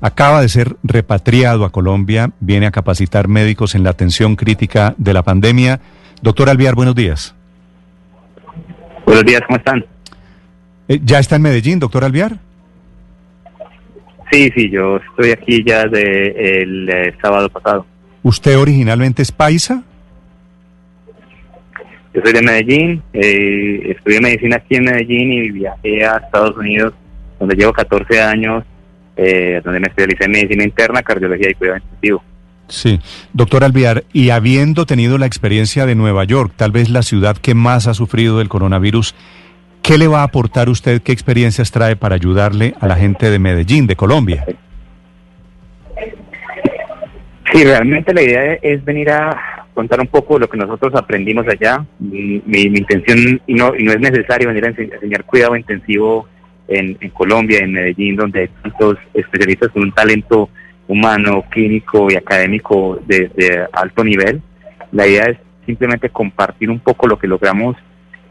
Acaba de ser repatriado a Colombia, viene a capacitar médicos en la atención crítica de la pandemia. Doctor Alviar, buenos días. Buenos días, ¿cómo están? Eh, ¿Ya está en Medellín, doctor Alviar? Sí, sí, yo estoy aquí ya desde el eh, sábado pasado. ¿Usted originalmente es paisa? Yo soy de Medellín, eh, estudié medicina aquí en Medellín y viajé a Estados Unidos, donde llevo 14 años, eh, donde me especialicé en medicina interna, cardiología y cuidado intensivo. Sí, doctor Alviar, y habiendo tenido la experiencia de Nueva York, tal vez la ciudad que más ha sufrido del coronavirus, ¿qué le va a aportar usted, qué experiencias trae para ayudarle a la gente de Medellín, de Colombia? Sí, realmente la idea es venir a contar un poco lo que nosotros aprendimos allá. Mi, mi- mi intención, y no, y no es necesario venir a enseñar cuidado intensivo en, en Colombia, en Medellín, donde hay tantos especialistas con un talento humano, clínico y académico de, de alto nivel. La idea es simplemente compartir un poco lo que logramos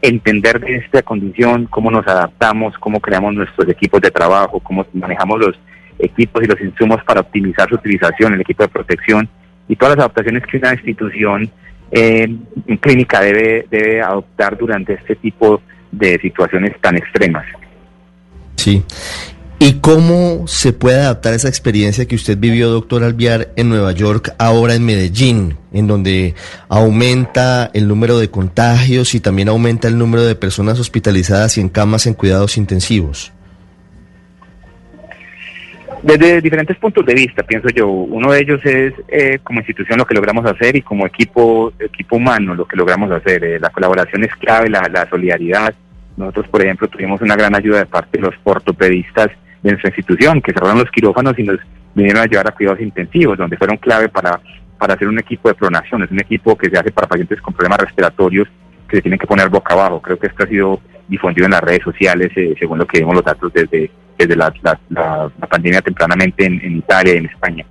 entender de esta condición, cómo nos adaptamos, cómo creamos nuestros equipos de trabajo, cómo manejamos los equipos y los insumos para optimizar su utilización, el equipo de protección y todas las adaptaciones que una institución eh, clínica debe, debe adoptar durante este tipo de situaciones tan extremas. Sí. ¿Y cómo se puede adaptar esa experiencia que usted vivió, doctor Alviar, en Nueva York, ahora en Medellín, en donde aumenta el número de contagios y también aumenta el número de personas hospitalizadas y en camas en cuidados intensivos? Desde diferentes puntos de vista, pienso yo. Uno de ellos es eh, como institución lo que logramos hacer y como equipo equipo humano lo que logramos hacer. Eh, la colaboración es clave, la, la solidaridad. Nosotros, por ejemplo, tuvimos una gran ayuda de parte de los ortopedistas de nuestra institución que cerraron los quirófanos y nos vinieron a llevar a cuidados intensivos, donde fueron clave para, para hacer un equipo de pronación. Es un equipo que se hace para pacientes con problemas respiratorios que se tienen que poner boca abajo. Creo que esto ha sido difundido en las redes sociales, eh, según lo que vimos los datos desde, desde la, la- pandemia tempranamente en, Italia y en España.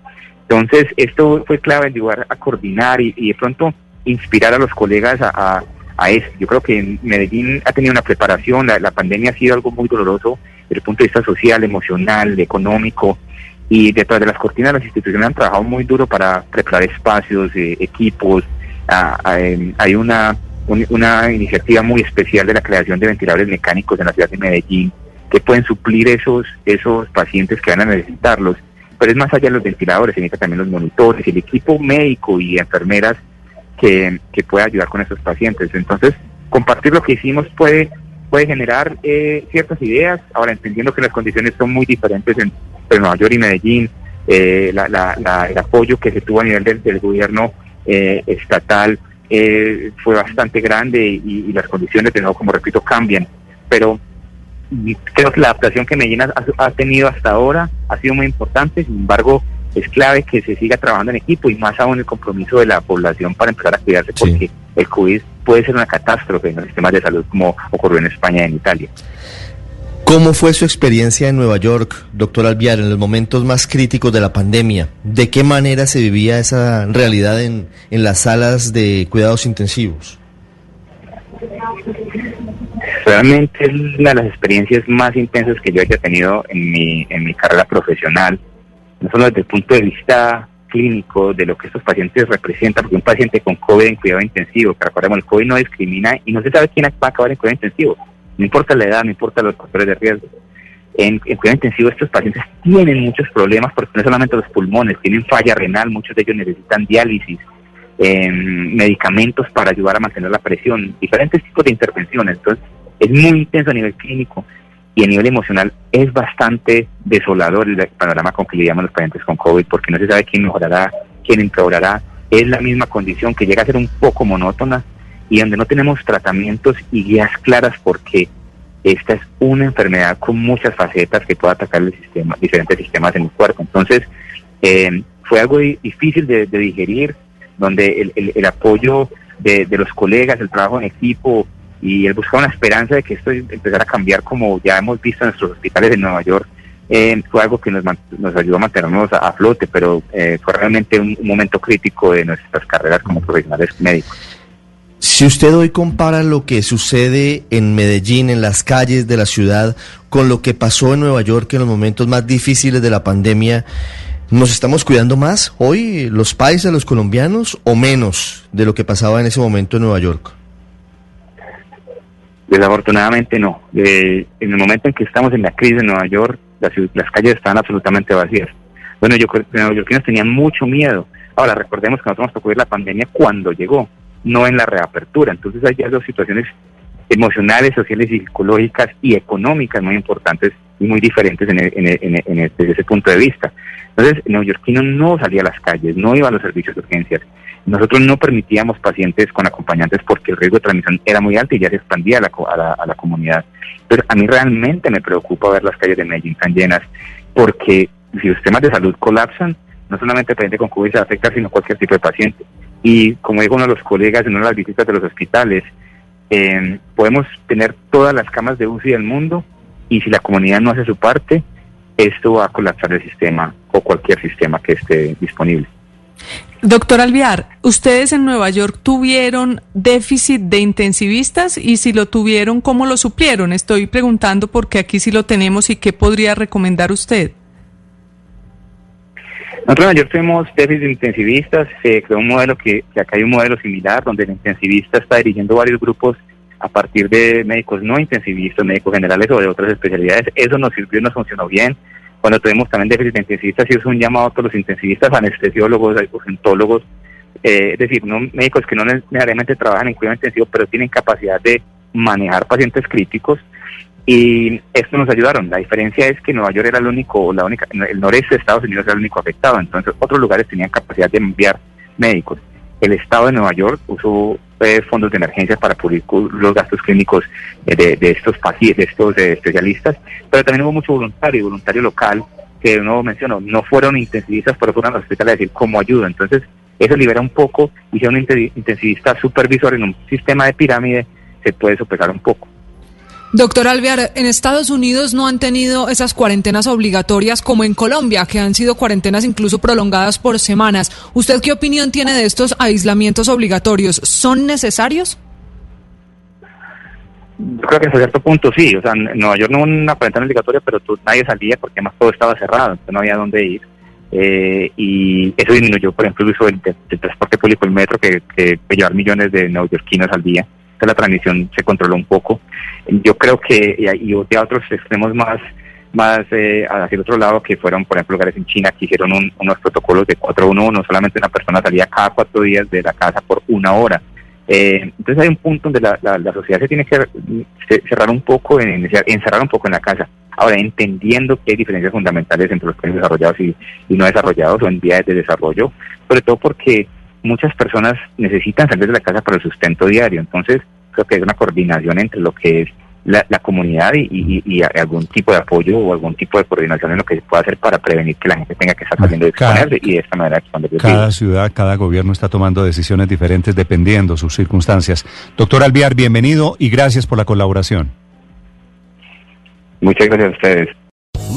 Entonces, esto fue clave en ayudar a coordinar y, y de pronto inspirar a los colegas a, a esto. Yo creo que Medellín ha tenido una preparación, la, pandemia ha sido algo muy doloroso desde el punto de vista social, emocional, económico, y detrás de las cortinas las instituciones han trabajado muy duro para preparar espacios, eh, equipos. Hay una, un- una iniciativa muy especial de la creación de ventiladores mecánicos en la ciudad de Medellín que pueden suplir esos, esos pacientes que van a necesitarlos. Pero es más allá de los ventiladores, se necesitan también los monitores, el equipo médico y enfermeras que, que pueda ayudar con esos pacientes. Entonces, compartir lo que hicimos puede puede generar eh, ciertas ideas. Ahora, entendiendo que las condiciones son muy diferentes en, entre Nueva York y Medellín, eh, el apoyo que se tuvo a nivel del, gobierno eh, estatal eh, fue bastante grande y, las condiciones, de nuevo, como repito, cambian. Pero y creo que la adaptación que Medellín ha tenido hasta ahora ha sido muy importante, sin embargo, es clave que se siga trabajando en equipo y más aún el compromiso de la población para empezar a cuidarse, Sí. porque el COVID puede ser una catástrofe en los sistemas de salud como ocurrió en España y en Italia. ¿Cómo fue su experiencia en Nueva York, doctor Alviar, en los momentos más críticos de la pandemia? ¿De qué manera se vivía esa realidad en, en las salas de cuidados intensivos? Realmente es una de las experiencias más intensas que yo haya tenido en mi, en mi carrera profesional, no solo desde el punto de vista clínico de lo que estos pacientes representan, porque un paciente con COVID en cuidado intensivo, que recordemos, el COVID no discrimina y no se sabe quién va a acabar en cuidado intensivo, no importa la edad, no importa los factores de riesgo. En, en cuidado intensivo estos pacientes tienen muchos problemas porque no solamente los pulmones, tienen falla renal, muchos de ellos necesitan diálisis, eh, medicamentos para ayudar a mantener la presión, diferentes tipos de intervenciones. Entonces, es muy intenso a nivel clínico y a nivel emocional es bastante desolador el panorama con que lidiamos los pacientes con COVID porque no se sabe quién mejorará, quién empeorará. Es la misma condición que llega a ser un poco monótona y donde no tenemos tratamientos y guías claras porque esta es una enfermedad con muchas facetas que puede atacar el sistema, diferentes sistemas en el cuerpo. Entonces, eh, fue algo difícil de, digerir, donde el, apoyo de, los colegas, el trabajo en equipo y el buscar una esperanza de que esto empezara a cambiar como ya hemos visto en nuestros hospitales de Nueva York, eh, fue algo que nos, nos ayudó a mantenernos a, flote, pero eh, fue realmente un momento crítico de nuestras carreras como profesionales médicos. Si usted hoy compara lo que sucede en Medellín, en las calles de la ciudad, con lo que pasó en Nueva York en los momentos más difíciles de la pandemia, ¿nos estamos cuidando más hoy los países, los colombianos, o menos de lo que pasaba en ese momento en Nueva York? Desafortunadamente no. en el momento en que estamos en la crisis en Nueva York, las, calles estaban absolutamente vacías. Bueno, yo creo que los neoyorquinos tenían mucho miedo. Ahora, recordemos que nosotros nos tocó la pandemia cuando llegó no en la reapertura. Entonces hay dos situaciones emocionales, sociales psicológicas y económicas muy importantes y muy diferentes en, en, desde ese punto de vista. Entonces, el neoyorquino no salía a las calles, no iba a los servicios de urgencias. Nosotros no permitíamos pacientes con acompañantes porque el riesgo de transmisión era muy alto y ya se expandía a la, a la, a la comunidad. Pero a mí realmente me preocupa ver las calles de Medellín tan llenas porque si los sistemas de salud colapsan, no solamente el paciente con COVID se afecta, sino cualquier tipo de paciente. Y como dijo uno de los colegas en una de las visitas de los hospitales, eh, podemos tener todas las camas de UCI del mundo y si la comunidad no hace su parte, esto va a colapsar el sistema o cualquier sistema que esté disponible. Doctor Alviar, ustedes en Nueva York tuvieron déficit de intensivistas y si lo tuvieron, ¿cómo lo suplieron? Estoy preguntando porque aquí sí lo tenemos y qué podría recomendar usted. En York tuvimos déficit de intensivistas, se creó un modelo que, acá hay un modelo similar donde el intensivista está dirigiendo varios grupos a partir de médicos no intensivistas, médicos generales o de otras especialidades. Eso nos sirvió, nos funcionó bien. Cuando tuvimos también déficit de intensivistas, es un llamado a todos los intensivista, anestesiólogos, urgentólogos, eh, es decir, no médicos que no necesariamente trabajan en cuidado intensivo, pero tienen capacidad de manejar pacientes críticos y esto nos ayudaron. La diferencia es que Nueva York era el único, la única, el noreste de Estados Unidos era el único afectado, entonces otros lugares tenían capacidad de enviar médicos. El estado de Nueva York usó eh, fondos de emergencia para cubrir los gastos clínicos eh, de, estos pacientes, de estos eh, especialistas, pero también hubo mucho voluntario, voluntario local, que uno mencionó, no fueron intensivistas, pero fueron a los hospitales a decir cómo ayuda. Entonces, eso libera un poco y si un intensivista supervisor en un sistema de pirámide, se puede sopesar un poco. Doctor Alvear, en Estados Unidos no han tenido esas cuarentenas obligatorias como en Colombia, que han sido cuarentenas incluso prolongadas por semanas. ¿Usted qué opinión tiene de estos aislamientos obligatorios? ¿Son necesarios? Yo creo que hasta cierto punto sí. O sea, en Nueva York no hubo una cuarentena obligatoria, pero nadie salía porque además todo estaba cerrado, entonces no había dónde ir. Eh, y eso disminuyó, por ejemplo, el uso del, transporte público, el metro, que, que llevar millones de neoyorquinos al día la transmisión se controló un poco. Yo creo que, y, y otros extremos más, más eh, hacia el otro lado, que fueron, por ejemplo, lugares en China que hicieron unos protocolos de 4-1, no solamente una persona salía cada cuatro días de la casa por una hora. Eh, entonces hay un punto donde la, la, sociedad se tiene que cerrar un poco, en, encerrar un poco en la casa. Ahora, entendiendo que hay diferencias fundamentales entre los países desarrollados y, y no desarrollados o en vías de desarrollo, sobre todo porque muchas personas necesitan salir de la casa para el sustento diario. Entonces, creo que hay una coordinación entre lo que es la, comunidad y, algún tipo de apoyo o algún tipo de coordinación en lo que se pueda hacer para prevenir que la gente tenga que estar saliendo de exponerse y de esta manera expandir Cada ciudad, cada gobierno está tomando decisiones diferentes dependiendo de sus circunstancias. Doctor Alviar, bienvenido y gracias por la colaboración. Muchas gracias a ustedes.